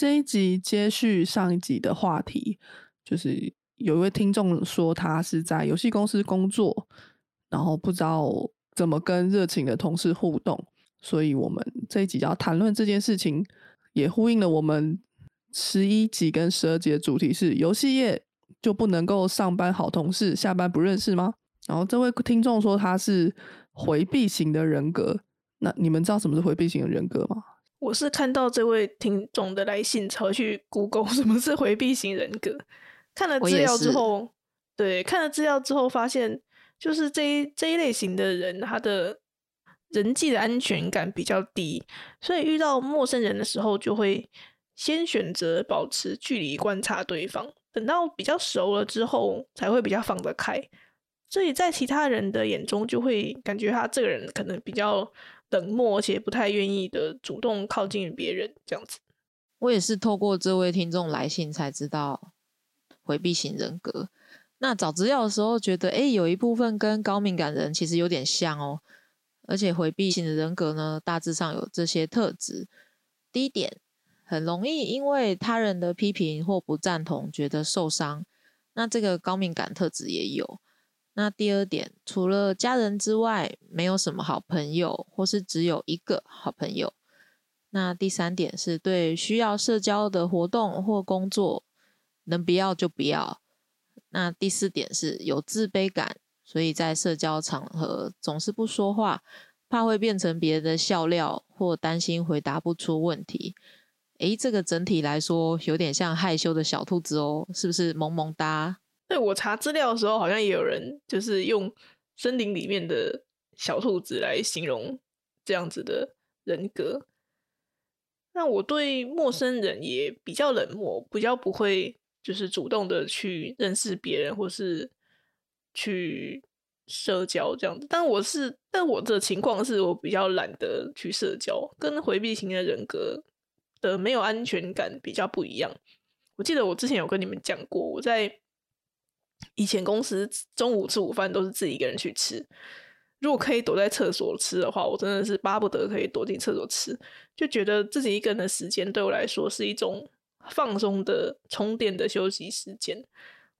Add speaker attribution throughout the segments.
Speaker 1: 这一集接续上一集的话题，就是有一位听众说他是在游戏公司工作，然后不知道怎么跟热情的同事互动，所以我们这一集要谈论这件事情，也呼应了我们十一集跟十二集的主题是游戏业就不能够上班好同事，下班不认识吗？然后这位听众说他是回避型的人格，那你们知道什么是回避型的人格吗？
Speaker 2: 我是看到这位听众的来信，才去 Google 什么是回避型人格。看了资料之后，对，看了资料之后发现，就是这一这一类型的人，他的人际的安全感比较低，所以遇到陌生人的时候，就会先选择保持距离观察对方，等到比较熟了之后，才会比较放得开。所以在其他人的眼中，就会感觉他这个人可能比较。冷漠，且不太愿意的主动靠近别人，这样子。
Speaker 3: 我也是透过这位听众来信才知道回避型人格。那找资料的时候觉得，哎，有一部分跟高敏感人其实有点像哦。而且回避型的人格呢，大致上有这些特质：第一点，很容易因为他人的批评或不赞同觉得受伤。那这个高敏感特质也有。那第二点，除了家人之外，没有什么好朋友，或是只有一个好朋友。那第三点是对需要社交的活动或工作，能不要就不要。那第四点是有自卑感，所以在社交场合总是不说话，怕会变成别人的笑料，或担心回答不出问题。诶，这个整体来说有点像害羞的小兔子哦，是不是萌萌哒？
Speaker 2: 对我查资料的时候，好像也有人就是用森林里面的小兔子来形容这样子的人格。那我对陌生人也比较冷漠，比较不会就是主动的去认识别人，或是去社交这样子。但我是，但我的情况是我比较懒得去社交，跟回避型的人格的没有安全感比较不一样。我记得我之前有跟你们讲过，我在。以前公司中午吃午饭都是自己一个人去吃，如果可以躲在厕所吃的话，我真的是巴不得可以躲进厕所吃，就觉得自己一个人的时间对我来说是一种放松的、充电的休息时间。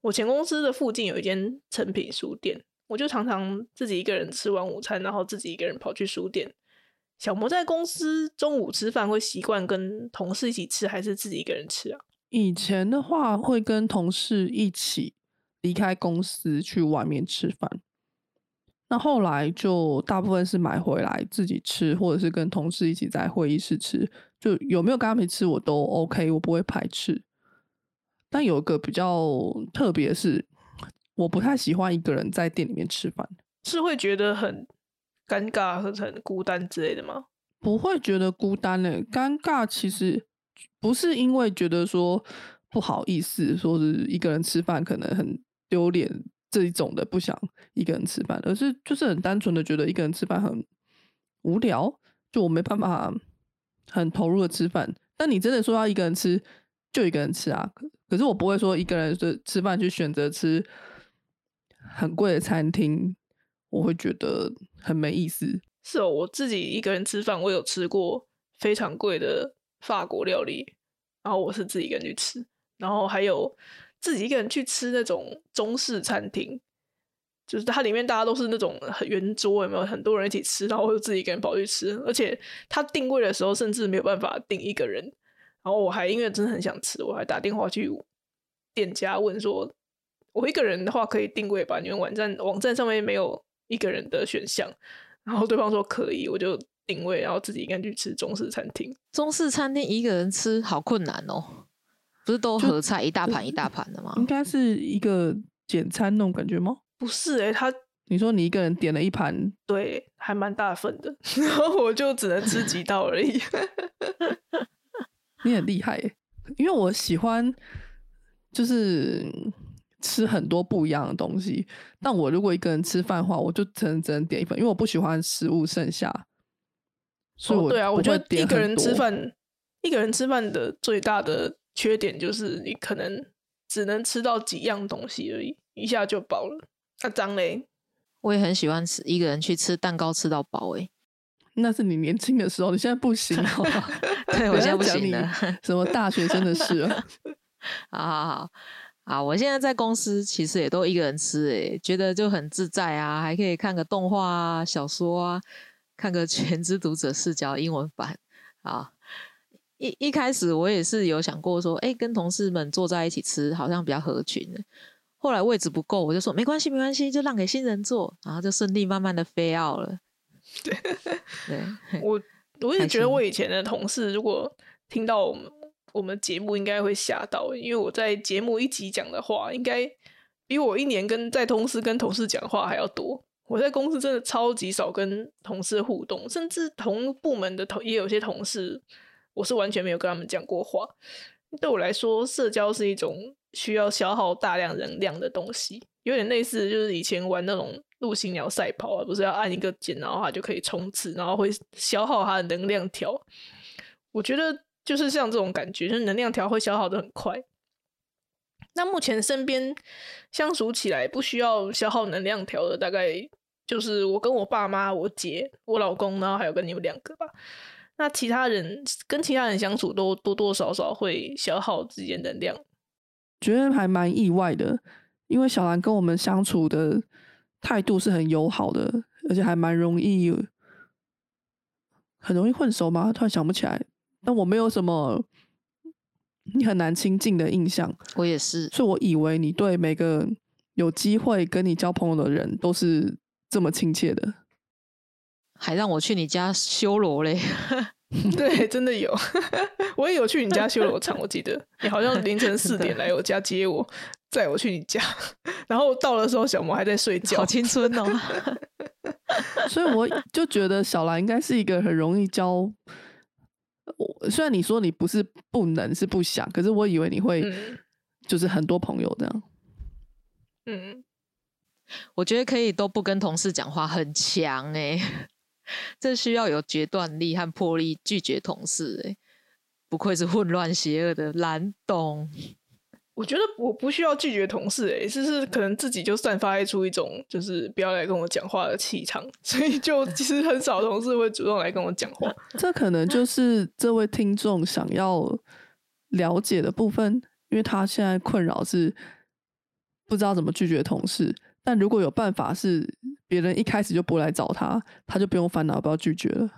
Speaker 2: 我前公司的附近有一间成品书店，我就常常自己一个人吃完午餐，然后自己一个人跑去书店。小魔在公司中午吃饭会习惯跟同事一起吃，还是自己一个人吃啊？
Speaker 1: 以前的话会跟同事一起。离开公司去外面吃饭，那后来就大部分是买回来自己吃，或者是跟同事一起在会议室吃。就有没有跟他们吃，我都 OK，我不会排斥。但有一个比较特别是，我不太喜欢一个人在店里面吃饭，
Speaker 2: 是会觉得很尴尬或者很孤单之类的吗？
Speaker 1: 不会觉得孤单呢，尴尬其实不是因为觉得说不好意思，说是一个人吃饭可能很。丢脸这一种的不想一个人吃饭，而是就是很单纯的觉得一个人吃饭很无聊，就我没办法很投入的吃饭。但你真的说要一个人吃，就一个人吃啊。可是我不会说一个人是吃饭去选择吃很贵的餐厅，我会觉得很没意思。
Speaker 2: 是哦，我自己一个人吃饭，我有吃过非常贵的法国料理，然后我是自己一个人去吃，然后还有。自己一个人去吃那种中式餐厅，就是它里面大家都是那种圆桌，有没有很多人一起吃，然后我就自己一个人跑去吃。而且他定位的时候，甚至没有办法定一个人。然后我还因为真的很想吃，我还打电话去店家问说：“我一个人的话可以定位吧？你们网站网站上面没有一个人的选项。”然后对方说可以，我就定位，然后自己一个人去吃中式餐厅。
Speaker 3: 中式餐厅一个人吃好困难哦。不是都合菜一大盘一大盘的吗？
Speaker 1: 应该是一个简餐那种感觉吗？
Speaker 2: 不是哎，他
Speaker 1: 你说你一个人点了一盘，
Speaker 2: 对，还蛮大份的，然后我就只能吃几道而已。
Speaker 1: 你很厉害，因为我喜欢就是吃很多不一样的东西。但我如果一个人吃饭的话，我就只能只能点一份，因为我不喜欢食物剩下。所以我、
Speaker 2: 哦、对啊，我
Speaker 1: 不
Speaker 2: 觉得一个人吃，饭，一个人吃饭的最大的缺点就是你可能只能吃到几样东西而已，一下就饱了。那张雷，
Speaker 3: 我也很喜欢吃一个人去吃蛋糕吃到饱诶、
Speaker 1: 那是你年轻的时候，你现在不行？
Speaker 3: 对我
Speaker 1: 不
Speaker 3: 现在不行了。
Speaker 1: 什么大学生的事啊？
Speaker 3: 好好好，好，我现在在公司其实也都一个人吃、诶，觉得就很自在啊，还可以看个动画啊、小说啊，看个全知读者视角英文版啊。一一开始我也是有想过说，哎、跟同事们坐在一起吃，好像比较合群的。后来位置不够，我就说没关系，没关系，就让给新人坐，然后就顺利慢慢的飞 out 了。对对，
Speaker 2: 我我也觉得我以前的同事如果听到我们我们节目，应该会吓到，因为我在节目一集讲的话，应该比我一年跟在公司跟同事讲话还要多。我在公司真的超级少跟同事互动，甚至同部门的同也有些同事，我是完全没有跟他们讲过话。对我来说，社交是一种需要消耗大量能量的东西，有点类似就是以前玩那种陆行鸟赛跑啊，不是要按一个键，然后它就可以冲刺，然后会消耗它的能量条。我觉得就是像这种感觉，就是能量条会消耗的很快。那目前身边相处起来不需要消耗能量条的，大概就是我跟我爸妈、我姐、我老公，然后还有跟你们两个吧。那其他人跟其他人相处都多多少少会消耗自己的能量。
Speaker 1: 觉得还蛮意外的，因为小兰跟我们相处的态度是很友好的，而且还蛮容易，很容易混熟吗？突然想不起来，但我没有什么你很难亲近的印象，
Speaker 3: 我也是。
Speaker 1: 所以我以为你对每个有机会跟你交朋友的人都是这么亲切的。
Speaker 3: 还让我去你家修罗嘞，
Speaker 2: 对，真的有，我也有去你家修罗场，我记得你好像凌晨四点来我家接我，载我去你家，然后到的时候小魔还在睡觉
Speaker 3: 好。青春哦。
Speaker 1: 所以我就觉得小兰应该是一个很容易交。我虽然你说你不是不能，是不想，可是我以为你会
Speaker 2: 嗯
Speaker 1: 就是很多朋友这样。
Speaker 2: 嗯，
Speaker 3: 我觉得可以都不跟同事讲话，很强哎、这需要有决断力和魄力拒绝同事哎、不愧是混乱邪恶的蓝董。
Speaker 2: 我觉得我不需要拒绝同事、欸，就是可能自己就散发出一种就是不要来跟我讲话的气场，所以就其实很少同事会主动来跟我讲话。
Speaker 1: 这可能就是这位听众想要了解的部分，因为他现在困扰是不知道怎么拒绝同事。但如果有办法是别人一开始就不来找他，他就不用烦恼不要拒绝了。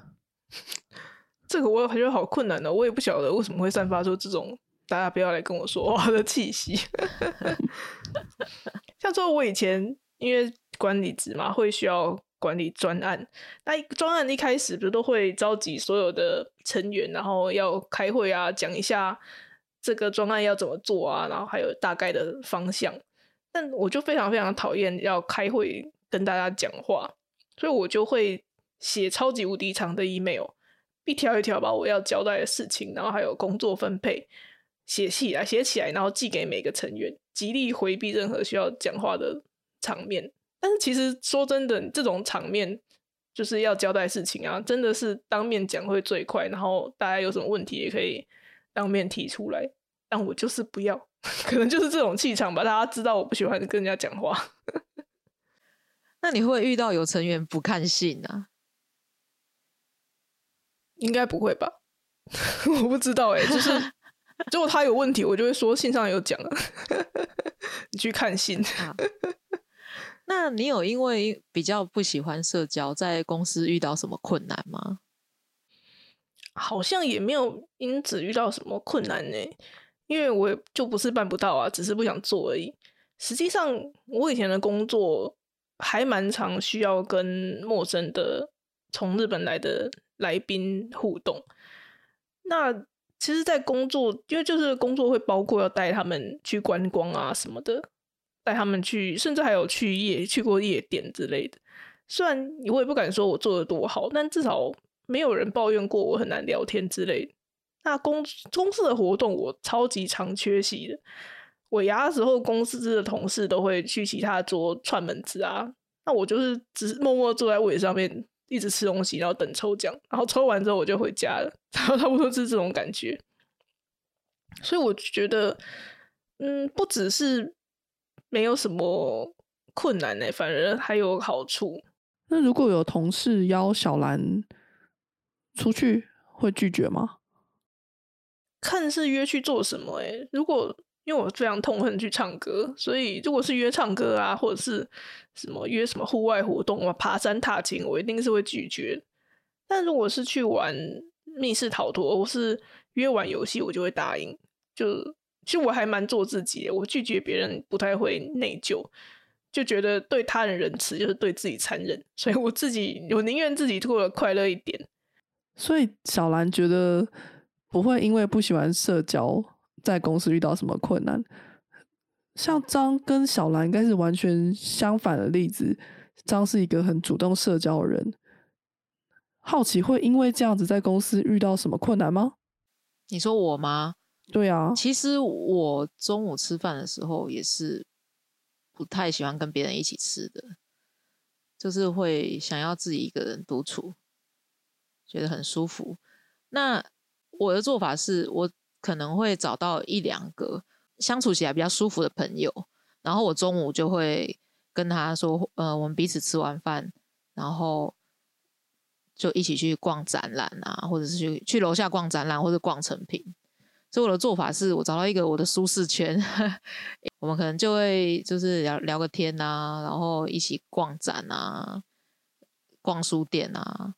Speaker 2: 这个我觉得好困难哦，我也不晓得为什么会散发出这种大家不要来跟我说话的气息。像说，我以前因为管理职嘛，会需要管理专案。那专案一开始不是都会召集所有的成员，然后要开会啊，讲一下这个专案要怎么做啊，然后还有大概的方向。但我就非常非常讨厌要开会跟大家讲话，所以我就会写超级无敌长的 email，一条一条把我要交代的事情，然后还有工作分配写起来，写起来，然后寄给每个成员，极力回避任何需要讲话的场面。但是其实说真的，这种场面就是要交代事情啊，真的是当面讲会最快，然后大家有什么问题也可以当面提出来。但我就是不要，可能就是这种气场吧。大家知道我不喜欢跟人家讲话，
Speaker 3: 那你会遇到有成员不看信啊？
Speaker 2: 应该不会吧？我不知道哎、就是 如果他有问题，我就会说信上有讲了，你去看信。
Speaker 3: 啊，那你有因为比较不喜欢社交，在公司遇到什么困难吗？
Speaker 2: 好像也没有因此遇到什么困难呢，因为我也就不是办不到啊，只是不想做而已。实际上，我以前的工作还蛮常需要跟陌生的从日本来的来宾互动。那其实，在工作，因为就是工作会包括要带他们去观光啊什么的，带他们去，甚至还有去夜去过夜店之类的。虽然我也不敢说我做的多好，但至少没有人抱怨过我很难聊天之类。那公公司的活动我超级常缺席的，尾牙的时候，公司的同事都会去其他桌串门子啊，那我就是只是默默坐在位上面，一直吃东西，然后等抽奖，然后抽完之后我就回家了，然后差不多是这种感觉。所以我觉得，嗯，不只是没有什么困难呢，反而还有好处。
Speaker 1: 那如果有同事邀小兰出去，会拒绝吗？
Speaker 2: 看是约去做什么哎，如果因为我非常痛恨去唱歌，所以如果是约唱歌啊，或者是什么约什么户外活动啊，爬山踏青，我一定是会拒绝。但如果是去玩密室逃脱，或是约玩游戏，我就会答应。就其实我还蛮做自己，我拒绝别人不太会内疚，就觉得对他人仁慈就是对自己残忍，所以我自己我宁愿自己过得快乐一点。
Speaker 1: 所以小兰觉得。不会因为不喜欢社交，在公司遇到什么困难。像张跟小兰应该是完全相反的例子。张是一个很主动社交的人，好奇会因为这样子在公司遇到什么困难吗？
Speaker 3: 你说我吗？
Speaker 1: 对啊，
Speaker 3: 其实我中午吃饭的时候也是不太喜欢跟别人一起吃的，就是会想要自己一个人独处，觉得很舒服。那我的做法是我可能会找到一两个相处起来比较舒服的朋友，然后我中午就会跟他说，呃，我们彼此吃完饭，然后就一起去逛展览啊，或者是去去楼下逛展览或者逛成品。所以我的做法是我找到一个我的舒适圈，我们可能就会就是聊聊个天啊，然后一起逛展啊，逛书店啊。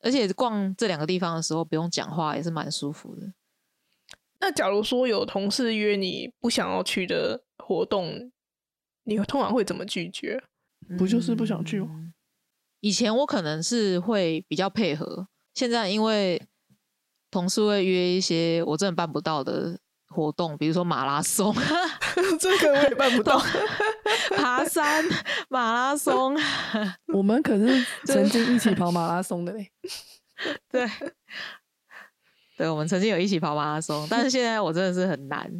Speaker 3: 而且逛这两个地方的时候不用讲话也是蛮舒服的。
Speaker 2: 那假如说有同事约你不想要去的活动，你通常会怎么拒绝？
Speaker 1: 不就是不想去吗？
Speaker 3: 以前我可能是会比较配合，现在因为同事会约一些我真的办不到的活动，比如说马拉松，
Speaker 2: 这个我也办不到。
Speaker 3: 爬山、马拉松，
Speaker 1: 我们可是曾经一起跑马拉松的嘞。
Speaker 3: 对，对，我们曾经有一起跑马拉松，但是现在我真的是很难，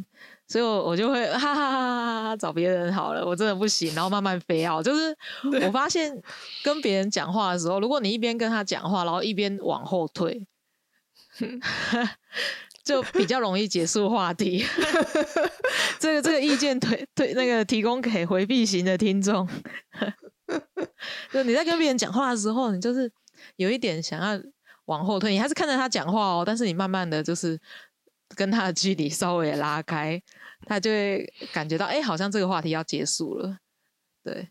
Speaker 3: 所以我我就会哈哈哈哈哈找别人好了，我真的不行，然后慢慢飞啊。就是我发现跟别人讲话的时候，如果你一边跟他讲话，然后一边往后退。就比较容易结束话题，这个这个意见推推那个提供给回避型的听众，就你在跟别人讲话的时候，你就是有一点想要往后退，你还是看着他讲话哦，但是你慢慢的就是跟他的距离稍微拉开，他就会感觉到哎，好像这个话题要结束了，对，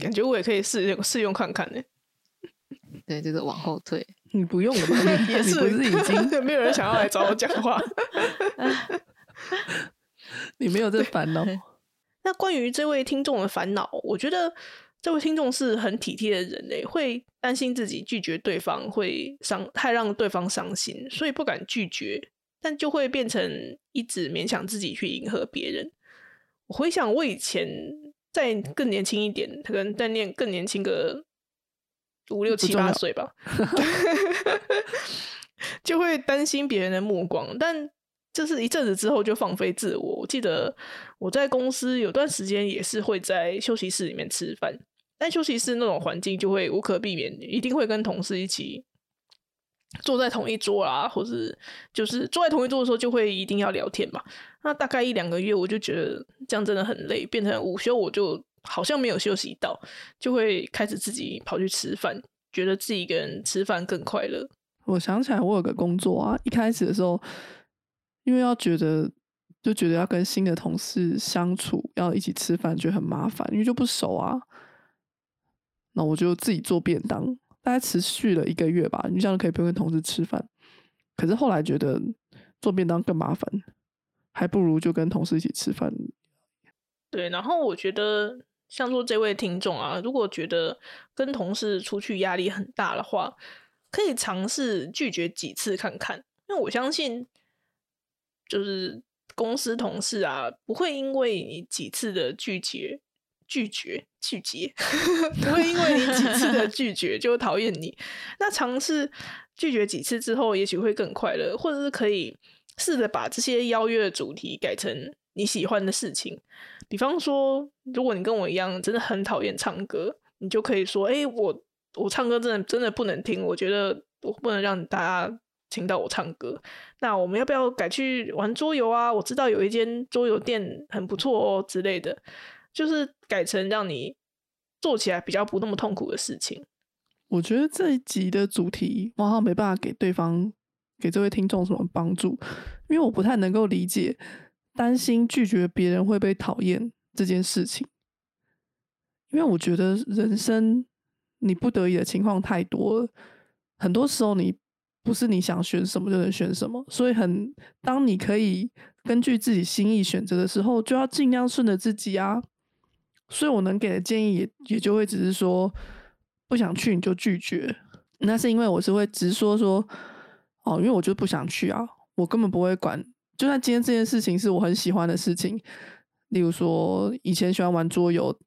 Speaker 2: 感觉我也可以试用试用看看呢，
Speaker 3: 对，就是往后退。
Speaker 1: 你不用了吗？
Speaker 2: 也 是，
Speaker 1: 不是已经
Speaker 2: 没有人想要来找我讲话？
Speaker 1: 你没有这烦恼。
Speaker 2: 那关于这位听众的烦恼，我觉得这位听众是很体贴的人嘞，会担心自己拒绝对方会伤，太让对方伤心，所以不敢拒绝，但就会变成一直勉强自己去迎合别人。我回想我以前再更年轻一点，可能在念更年轻个。五六七八岁吧，就会担心别人的目光，但就是一阵子之后就放飞自我。我记得我在公司有段时间也是会在休息室里面吃饭，但休息室那种环境就会无可避免，一定会跟同事一起坐在同一桌啦，或是就是坐在同一桌的时候就会一定要聊天嘛。那大概一两个月，我就觉得这样真的很累，变成午休我就。好像没有休息到，就会开始自己跑去吃饭，觉得自己一个人吃饭更快乐。
Speaker 1: 我想起来，我有个工作啊，一开始的时候，因为要觉得就觉得要跟新的同事相处，要一起吃饭，觉得很麻烦，因为就不熟啊。那我就自己做便当，大概持续了一个月吧，你这样可以不用跟同事吃饭。可是后来觉得做便当更麻烦，还不如就跟同事一起吃饭。
Speaker 2: 对，然后我觉得。像说这位听众啊，如果觉得跟同事出去压力很大的话，可以尝试拒绝几次看看。因为我相信，就是公司同事啊，不会因为你几次的拒绝、拒绝、拒绝，不会因为你几次的拒绝就讨厌你。那尝试拒绝几次之后，也许会更快乐，或者是可以试着把这些邀约的主题改成你喜欢的事情。比方说，如果你跟我一样真的很讨厌唱歌，你就可以说：“哎，我我唱歌真的真的不能听，我觉得我不能让大家听到我唱歌。那我们要不要改去玩桌游啊？我知道有一间桌游店很不错哦之类的，就是改成让你做起来比较不那么痛苦的事情。”
Speaker 1: 我觉得这一集的主题，我好像没办法给对方、给这位听众什么帮助，因为我不太能够理解担心拒绝别人会被讨厌这件事情。因为我觉得人生你不得已的情况太多了，很多时候你不是你想选什么就能选什么，所以很当你可以根据自己心意选择的时候，就要尽量顺着自己啊。所以我能给的建议也也就会只是说。不想去你就拒绝，那是因为我是会直说说，哦，因为我就不想去啊，我根本不会管。就算今天这件事情是我很喜欢的事情，例如说以前喜欢玩桌游，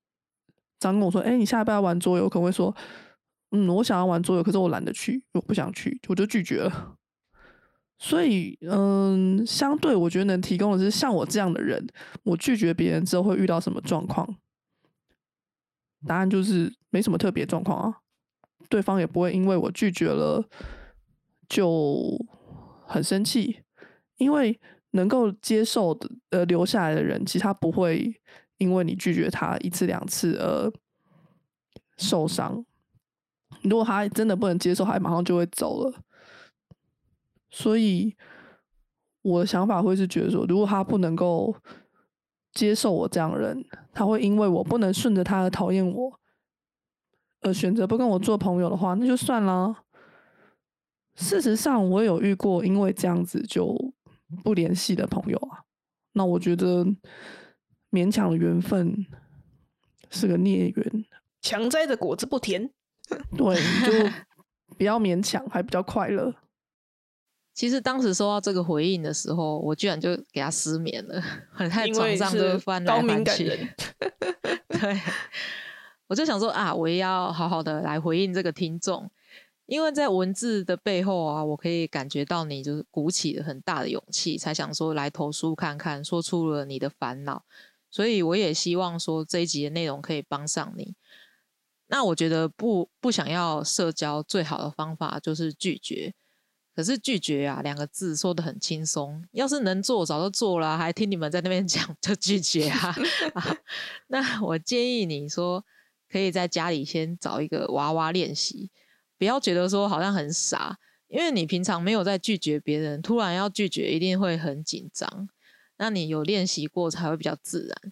Speaker 1: 张跟我说，哎，你下一拜要玩桌游，可能会说，嗯，我想要玩桌游，可是我懒得去，我不想去，我就拒绝了。所以，嗯，相对我觉得能提供的是像我这样的人，我拒绝别人之后会遇到什么状况？答案就是没什么特别状况啊，对方也不会因为我拒绝了就很生气，因为能够接受的呃留下来的人，其实他不会因为你拒绝他一次两次而受伤。如果他真的不能接受，他马上就会走了。所以我的想法会是觉得说，如果他不能够。接受我这样的人，他会因为我不能顺着他而讨厌我，而选择不跟我做朋友的话，那就算了。事实上，我有遇过因为这样子就不联系的朋友啊。那我觉得勉强的缘分是个孽缘，
Speaker 2: 强摘的果子不甜。
Speaker 1: 对，就比较勉强，还比较快乐。
Speaker 3: 其实当时收到这个回应的时候，我居然就给他失眠了，很 在床上就翻来翻去。对，我就想说啊，我也要好好的来回应这个听众，因为在文字的背后啊，我可以感觉到你就是鼓起了很大的勇气，才想说来投书看看，说出了你的烦恼。所以我也希望说这一集的内容可以帮上你。那我觉得不不想要社交，最好的方法就是拒绝。可是拒绝啊，两个字说的很轻松。要是能做，早就做了，还听你们在那边 讲就拒绝啊？那我建议你说，可以在家里先找一个娃娃练习，不要觉得说好像很傻，因为你平常没有在拒绝别人，突然要拒绝一定会很紧张。那你有练习过才会比较自然。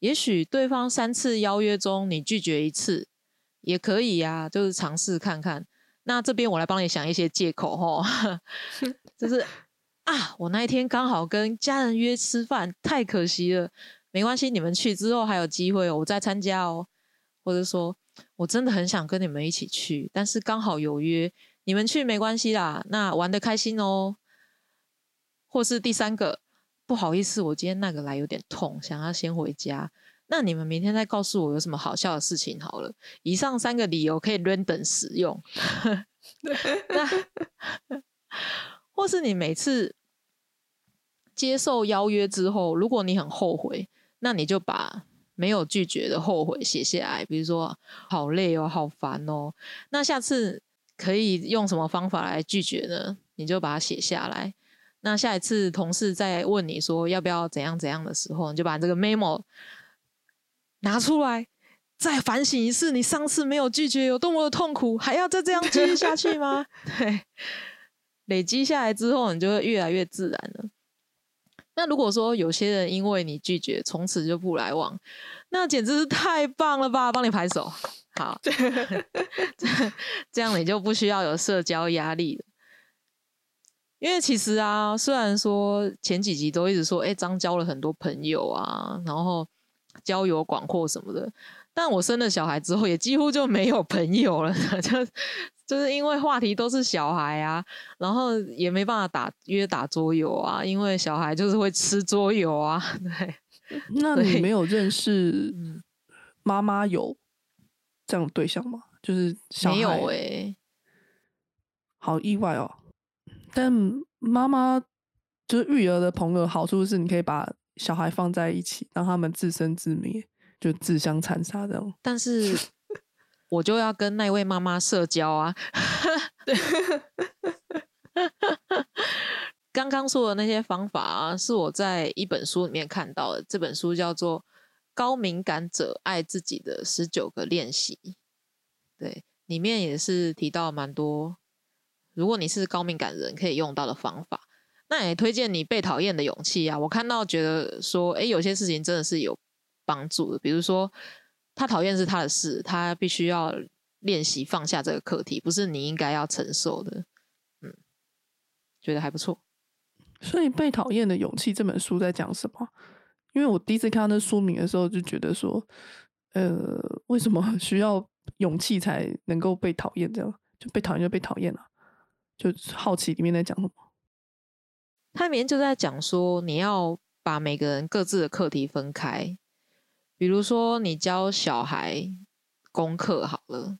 Speaker 3: 也许对方三次邀约中你拒绝一次也可以呀，就是尝试看看。那这边我来帮你想一些借口哈，就是啊，我那一天刚好跟家人约吃饭，太可惜了。没关系，你们去之后还有机会，我再参加哦。或者说我真的很想跟你们一起去，但是刚好有约，你们去没关系啦，那玩的开心哦。或是第三个，不好意思，我今天那个来有点痛，想要先回家。那你们明天再告诉我有什么好笑的事情好了。以上三个理由可以 random 使用。那或是你每次接受邀约之后，如果你很后悔，那你就把没有拒绝的后悔写下来。比如说，好累哦，好烦哦。那下次可以用什么方法来拒绝呢？你就把它写下来。那下一次同事再问你说要不要怎样怎样的时候，你就把这个 memo。拿出来，再反省一次，你上次没有拒绝有多么的痛苦，还要再这样继续下去吗？对，累积下来之后，你就会越来越自然了。那如果说有些人因为你拒绝，从此就不来往，那简直是太棒了吧！帮你拍手，好，这样你就不需要有社交压力了。因为其实啊，虽然说前几集都一直说，哎，张交了很多朋友啊，然后。交友广阔什么的，但我生了小孩之后，也几乎就没有朋友了，就就是因为话题都是小孩啊，然后也没办法打约打桌游啊，因为小孩就是会吃桌游啊。对，
Speaker 1: 那你没有认识妈妈有这样的对象吗？就是
Speaker 3: 没有哎，
Speaker 1: 好意外哦。但妈妈就是育儿的朋友，好处是你可以把小孩放在一起，让他们自生自灭，就自相残杀这样。
Speaker 3: 但是我就要跟那位妈妈社交啊。刚刚说的那些方法啊，是我在一本书里面看到的。这本书叫做《高敏感者爱自己的十九个练习》，对，里面也是提到蛮多，如果你是高敏感人可以用到的方法。那也推荐你被讨厌的勇气啊！我看到觉得说，哎，有些事情真的是有帮助的。比如说，他讨厌是他的事，他必须要练习放下这个课题，不是你应该要承受的。嗯，觉得还不错。
Speaker 1: 所以，《被讨厌的勇气》这本书在讲什么？因为我第一次看到那书名的时候，就觉得说，呃，为什么需要勇气才能够被讨厌？这样就被讨厌就被讨厌了，就好奇里面在讲什么。
Speaker 3: 它里面就在讲说，你要把每个人各自的课题分开。比如说，你教小孩功课好了，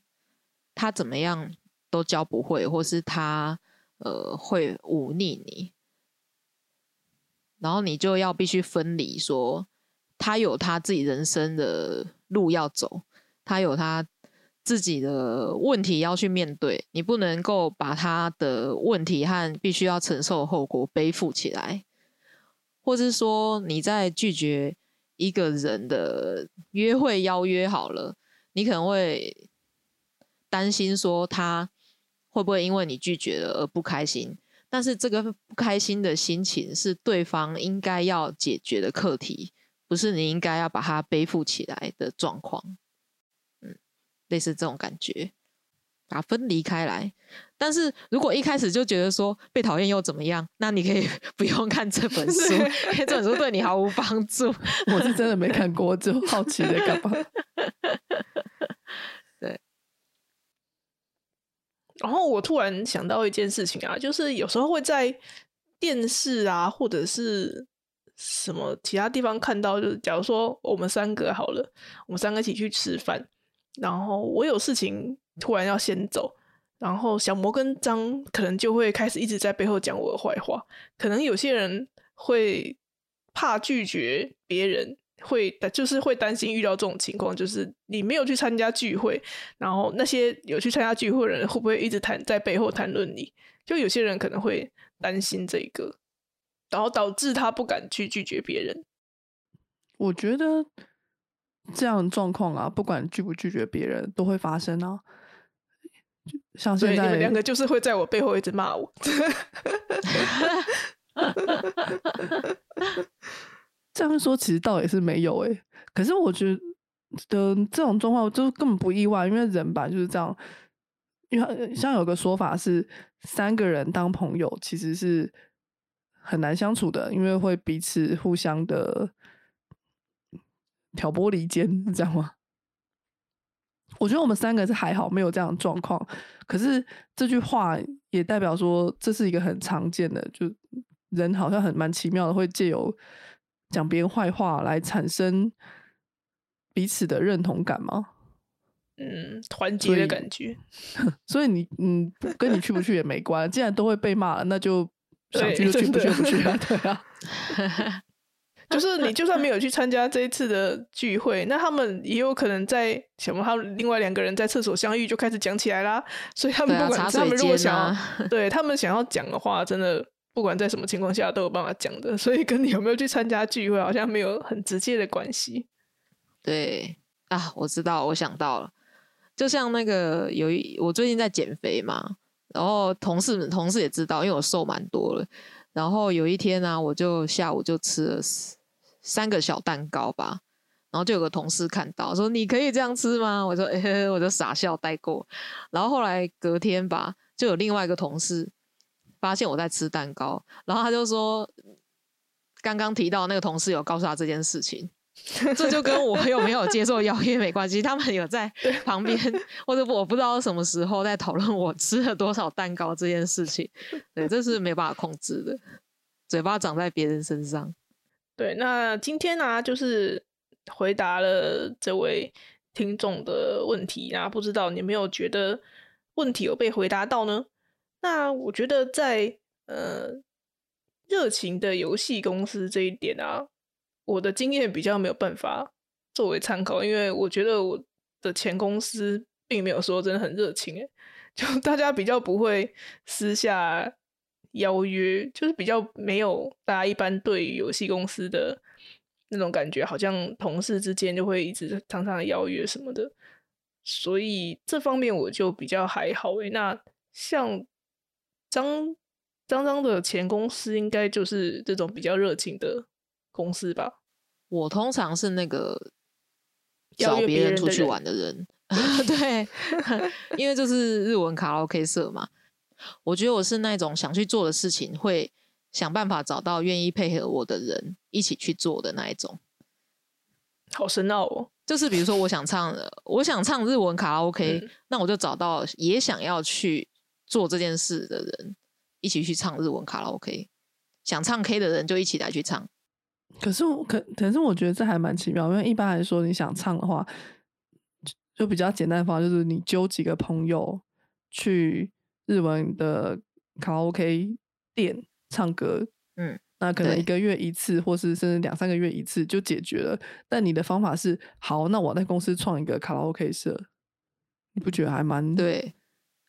Speaker 3: 他怎么样都教不会，或是他呃会忤逆你，然后你就要必须分离，说他有他自己人生的路要走，他有他。自己的问题要去面对，你不能够把他的问题和必须要承受后果背负起来，或是说你在拒绝一个人的约会邀约好了，你可能会担心说他会不会因为你拒绝了而不开心，但是这个不开心的心情是对方应该要解决的课题，不是你应该要把它背负起来的状况。类似这种感觉，把它分离开来。但是如果一开始就觉得说被讨厌又怎么样，那你可以 不用看这本书，因为这本书对你毫无帮助。
Speaker 1: 我是真的没看过，就好奇的干嘛。
Speaker 3: 对。
Speaker 2: 然后我突然想到一件事情啊，就是有时候会在电视啊，或者是什么其他地方看到，就是假如说我们三个好了，我们三个一起去吃饭。然后我有事情突然要先走，然后小魔跟张可能就会开始一直在背后讲我的坏话。可能有些人会怕拒绝别人，会就是会担心遇到这种情况，就是你没有去参加聚会，然后那些有去参加聚会的人会不会一直谈在背后谈论你？就有些人可能会担心这个，然后导致他不敢去拒绝别人。
Speaker 1: 我觉得。这样状况啊，不管拒不拒绝别人，都会发生啊。像现在
Speaker 2: 你们两个就是会在我背后一直骂我。
Speaker 1: 这样说其实倒也是没有哎，可是我觉得这种状况就根本不意外，因为人吧就是这样。因为像有个说法是，三个人当朋友其实是很难相处的，因为会彼此互相的。挑拨离间，你知道吗？我觉得我们三个是还好，没有这样的状况。可是这句话也代表说，这是一个很常见的，就人好像很蛮奇妙的，会借由讲别人坏话来产生彼此的认同感吗？
Speaker 2: 嗯，团结的感觉。
Speaker 1: 所以你嗯，跟你去不去也没关，既然都会被骂了，那就想去就去，不去不去啊，对啊。
Speaker 2: 就是你就算没有去参加这一次的聚会，那他们也有可能在什么？他们另外两个人在厕所相遇就开始讲起来啦。所以他们不管他们如果想要，对他们想要讲的话，真的不管在什么情况下都有办法讲的。所以跟你有没有去参加聚会好像没有很直接的关系。
Speaker 3: 对啊，我知道，我想到了，就像那个有一我最近在减肥嘛，然后同事同事也知道，因为我瘦蛮多了。然后有一天呢，我就下午就吃了。三个小蛋糕吧，然后就有个同事看到说：“你可以这样吃吗？”我说：“哎，我就傻笑带过。”然后后来隔天吧，就有另外一个同事发现我在吃蛋糕，然后他就说：“刚刚提到那个同事有告诉他这件事情，这就跟我有没有接受邀约没关系。他们有在旁边，或者我不知道什么时候在讨论我吃了多少蛋糕这件事情。对，这是没办法控制的，嘴巴长在别人身上。”
Speaker 2: 对，那今天呢，就是回答了这位听众的问题啊，不知道你有没有觉得问题有被回答到呢？那我觉得在呃热情的游戏公司这一点啊，我的经验比较没有办法作为参考，因为我觉得我的前公司并没有说真的很热情，哎，就大家比较不会私下邀约，就是比较没有大家一般对于游戏公司的那种感觉，好像同事之间就会一直常常邀约什么的，所以这方面我就比较还好诶。那像张张张的前公司，应该就是这种比较热情的公司吧？
Speaker 3: 我通常是那个找别人出去玩的人 对，因为就是日文卡拉 OK 社嘛。我觉得我是那种想去做的事情，会想办法找到愿意配合我的人一起去做的那一种。
Speaker 2: 好深奥哦。
Speaker 3: 就是比如说，我想唱，我想唱日文卡拉 OK，、
Speaker 2: 嗯
Speaker 3: 那我就找到也想要去做这件事的人，一起去唱日文卡拉 OK。想唱 K 的人就一起来去唱。
Speaker 1: 可是我可可是我觉得这还蛮奇妙，因为一般来说，你想唱的话，就就比较简单的方法就是你揪几个朋友去日文的卡拉 OK 店唱歌，
Speaker 3: 嗯，
Speaker 1: 那可能一个月一次，或是甚至两三个月一次就解决了。但你的方法是，好，那我在公司创一个卡拉 OK 社，你不觉得还蛮？
Speaker 3: 对，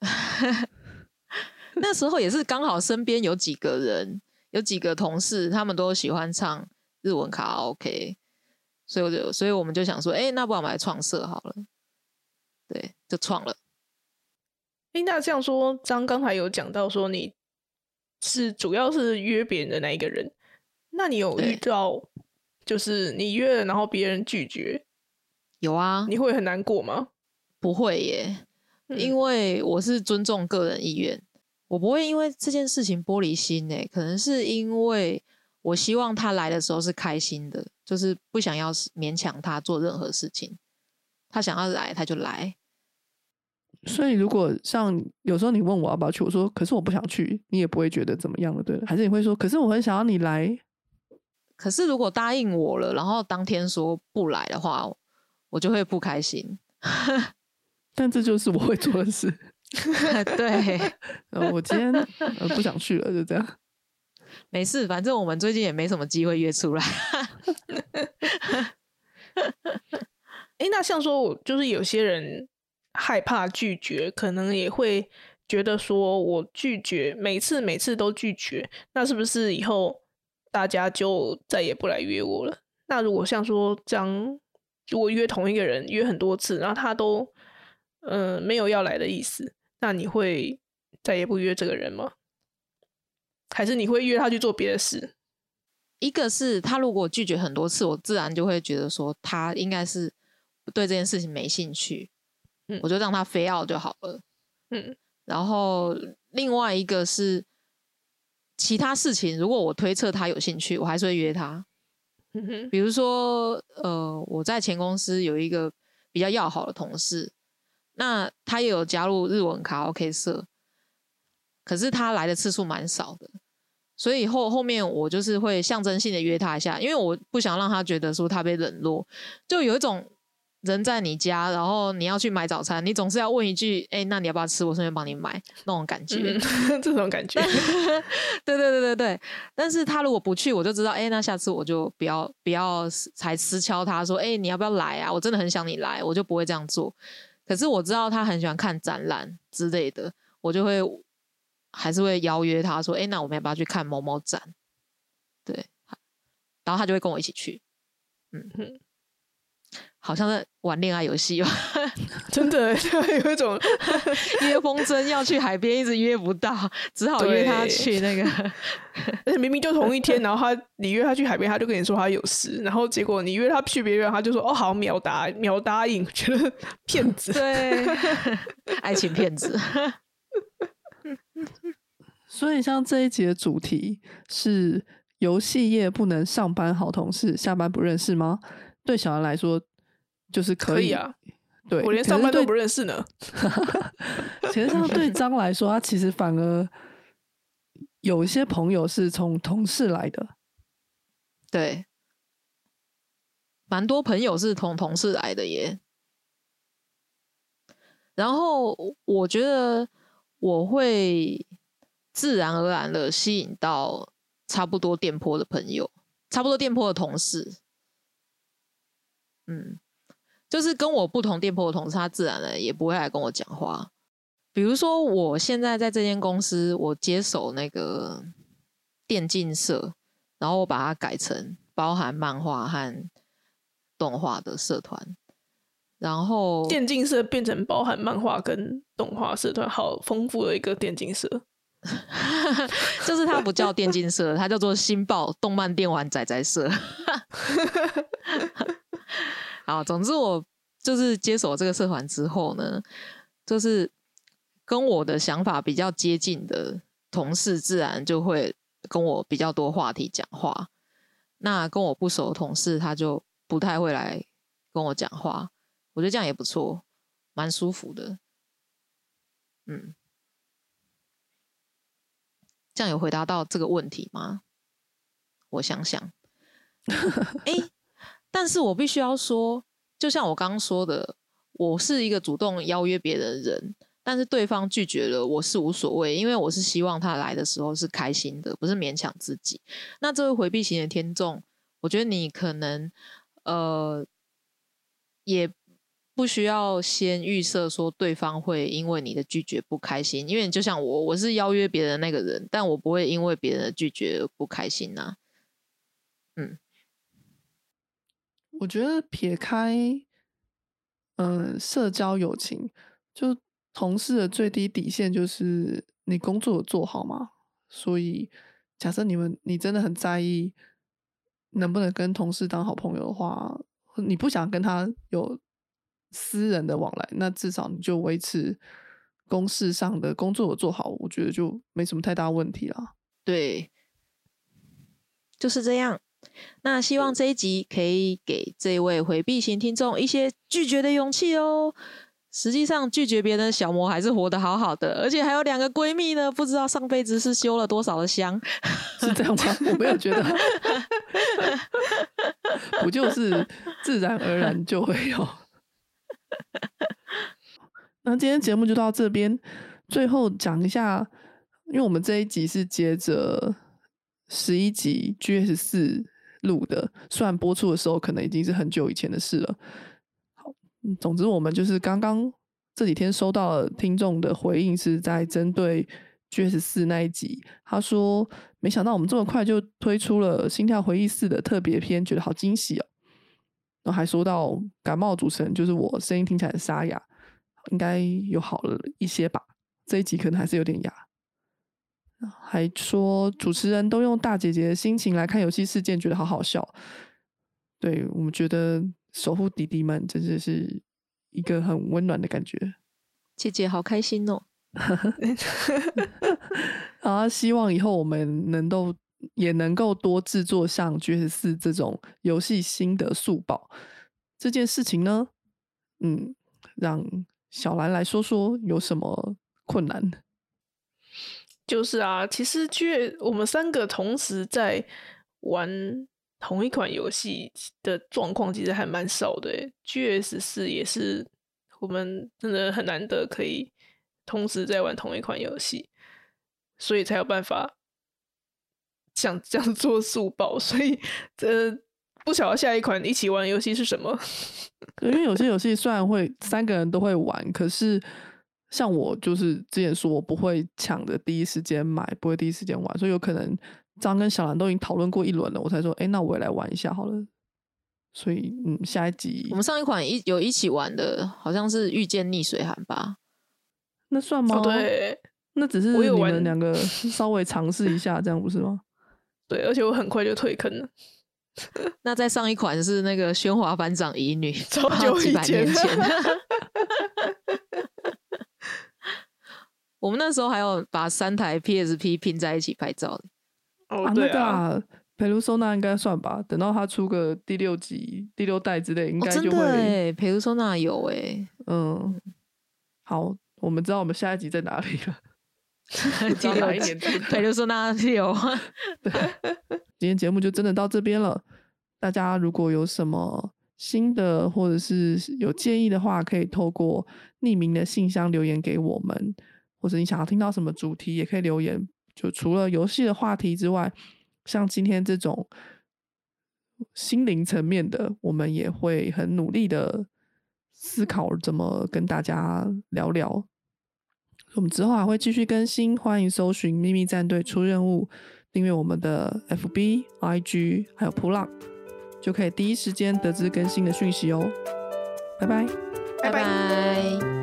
Speaker 3: 那时候也是刚好身边有几个人，有几个同事，他们都喜欢唱日文卡拉 OK，所以我就，所以我们就想说，哎、那不然我们来创社好了。对，就创了。
Speaker 2: 诶，那这样说，张刚才有讲到说你是主要是约别人的那一个人，那你有遇到就是你约了，然后别人拒绝，
Speaker 3: 有啊，
Speaker 2: 你会很难过吗？
Speaker 3: 不会耶，
Speaker 2: 嗯
Speaker 3: 因为我是尊重个人意愿，我不会因为这件事情玻璃心诶，可能是因为我希望他来的时候是开心的，就是不想要勉强他做任何事情，他想要来他就来，
Speaker 1: 所以如果像有时候你问我要不要去，我说可是我不想去，你也不会觉得怎么样了，对了？还是你会说，可是我很想要你来，
Speaker 3: 可是如果答应我了，然后当天说不来的话，我就会不开心。
Speaker 1: 但这就是我会做的事。
Speaker 3: 对，
Speaker 1: 呃，我今天呃不想去了，就这样。
Speaker 3: 没事，反正我们最近也没什么机会约出来。
Speaker 2: 诶，那像说，我就是有些人害怕拒绝，可能也会觉得说我拒绝，每次每次都拒绝，那是不是以后大家就再也不来约我了？那如果像说这样，如果约同一个人约很多次，然后他都嗯、没有要来的意思，那你会再也不约这个人吗？还是你会约他去做别的事？
Speaker 3: 一个是他如果拒绝很多次，我自然就会觉得说他应该是对这件事情没兴趣，
Speaker 2: 嗯。
Speaker 3: 我就让他非要就好了。
Speaker 2: 嗯。
Speaker 3: 然后另外一个是其他事情，如果我推测他有兴趣，我还是会约他。
Speaker 2: 嗯哼。
Speaker 3: 比如说，呃，我在前公司有一个比较要好的同事，那他也有加入日文卡拉 OK 社，可是他来的次数蛮少的，所以后后面我就是会象征性的约他一下，因为我不想让他觉得说他被冷落，就有一种人在你家，然后你要去买早餐，你总是要问一句，哎、那你要不要吃？我顺便帮你买那种感觉。
Speaker 2: 嗯，这种感觉，
Speaker 3: 对对对对对，但是他如果不去，我就知道，哎，那下次我就不要不要才私敲他说，哎，你要不要来啊？我真的很想你来，我就不会这样做。可是我知道他很喜欢看展览之类的，我就会还是会邀约他说，哎，那我们要不要去看某某展？对，然后他就会跟我一起去。嗯
Speaker 2: 嗯
Speaker 3: 好像在玩恋爱游戏吧，
Speaker 2: 真的就有一种
Speaker 3: 约风筝要去海边，一直约不到，只好约他去那个。
Speaker 2: 而且明明就同一天，然后他你约他去海边，他就跟你说他有事，然后结果你约他去别人，他就说哦好秒答秒答应，觉得骗子。
Speaker 3: 对，爱情骗子。
Speaker 1: 所以像这一集的主题是游戏业不能上班好同事，下班不认识吗？对小兰来说就是可以
Speaker 2: 可以啊，
Speaker 1: 对，
Speaker 2: 我连上班都不认识呢。
Speaker 1: 其实像对张来说，他其实反而有一些朋友是从同事来的，
Speaker 3: 对，蛮多朋友是从同事来的耶。然后我觉得我会自然而然的吸引到差不多电波的朋友，差不多电波的同事，嗯，就是跟我不同店铺的同事，他自然的也不会来跟我讲话。比如说，我现在在这间公司，我接手那个电竞社，然后我把它改成包含漫画和动画的社团。然后
Speaker 2: 电竞社变成包含漫画跟动画社团，好丰富的一个电竞社。
Speaker 3: 就是它不叫电竞社，它叫做新报动漫电玩仔仔社。好，总之我就是接手这个社团之后呢，就是跟我的想法比较接近的同事，自然就会跟我比较多话题讲话。那跟我不熟的同事，他就不太会来跟我讲话。我觉得这样也不错，蛮舒服的。嗯，这样有回答到这个问题吗？我想想，哎，但是我必须要说，就像我刚刚说的，我是一个主动邀约别人的人，但是对方拒绝了，我是无所谓，因为我是希望他来的时候是开心的，不是勉强自己。那这位回避型的听众，我觉得你可能呃也。不需要先预设说对方会因为你的拒绝不开心，因为就像我，我是邀约别人那个人，但我不会因为别人的拒绝不开心呐。嗯，
Speaker 1: 我觉得撇开嗯社交友情，就同事的最低底线就是你工作做好嘛。所以假设你们你真的很在意能不能跟同事当好朋友的话，你不想跟他有。私人的往来，那至少你就维持公事上的工作做好，我觉得就没什么太大问题了。
Speaker 3: 对，就是这样。那希望这一集可以给这位回避型听众一些拒绝的勇气哦。实际上，拒绝别人的小魔还是活得好好的，而且还有两个闺蜜呢。不知道上辈子是修了多少的香，
Speaker 1: 是这样吗？我没有觉得，不就是自然而然就会有。那今天节目就到这边，最后讲一下，因为我们这一集是接着十一集 GS 四录的，虽然播出的时候可能已经是很久以前的事了。好，总之我们就是刚刚这几天收到了听众的回应，是在针对 GS 四那一集，他说没想到我们这么快就推出了《心跳回忆四》的特别篇，觉得好惊喜哦。然后还说到感冒主持人就是我，声音听起来沙哑，应该有好了一些吧。这一集可能还是有点哑。还说主持人都用大姐姐的心情来看游戏事件，觉得好好笑。对我们觉得守护弟弟们真的是一个很温暖的感觉。
Speaker 3: 姐姐好开心哦。
Speaker 1: 啊，希望以后我们能够。也能够多制作像《绝四》这种游戏新的速报这件事情呢？嗯，让小兰来说说有什么困难？
Speaker 2: 就是啊，其实绝我们三个同时在玩同一款游戏的状况，其实还蛮少的。G S 四也是我们真的很难得可以同时在玩同一款游戏，所以才有办法。想这样做速报，所以这不晓得下一款一起玩游戏是什么。
Speaker 1: 因为有些游戏虽然会三个人都会玩，可是像我就是之前说我不会抢着第一时间买，不会第一时间玩，所以有可能张跟小兰都已经讨论过一轮了，我才说，哎，那我也来玩一下好了。所以，嗯，下一集
Speaker 3: 我们上一款一有一起玩的，好像是遇见逆水寒吧？
Speaker 1: 那算吗？
Speaker 2: 对，
Speaker 1: 那只是你们两个 稍微尝试一下，这样不是吗？
Speaker 2: 对，而且我很快就退坑了。
Speaker 3: 那再上一款是那个喧哗班长乙女，
Speaker 2: 超久
Speaker 3: 几百年前。我们那时候还有把三台 PSP 拼在一起拍照
Speaker 2: 哦，对啊，
Speaker 1: 佩鲁索纳应该算吧。等到他出个第六集、第六代之类，应该就会。
Speaker 3: 佩鲁索纳有哎，
Speaker 1: 嗯，好，我们知道我们下一集在哪里了。
Speaker 3: 第六集，佩鲁索纳有。
Speaker 1: 今天节目就真的到这边了。大家如果有什么新的或者是有建议的话，可以透过匿名的信箱留言给我们，或者你想要听到什么主题，也可以留言。就除了游戏的话题之外，像今天这种心灵层面的，我们也会很努力的思考怎么跟大家聊聊。我们之后还会继续更新，欢迎搜寻“秘密战队出任务”，订阅我们的 FB、IG 还有 PUL，就可以第一时间得知更新的讯息哦。拜。
Speaker 2: 拜
Speaker 3: 拜拜。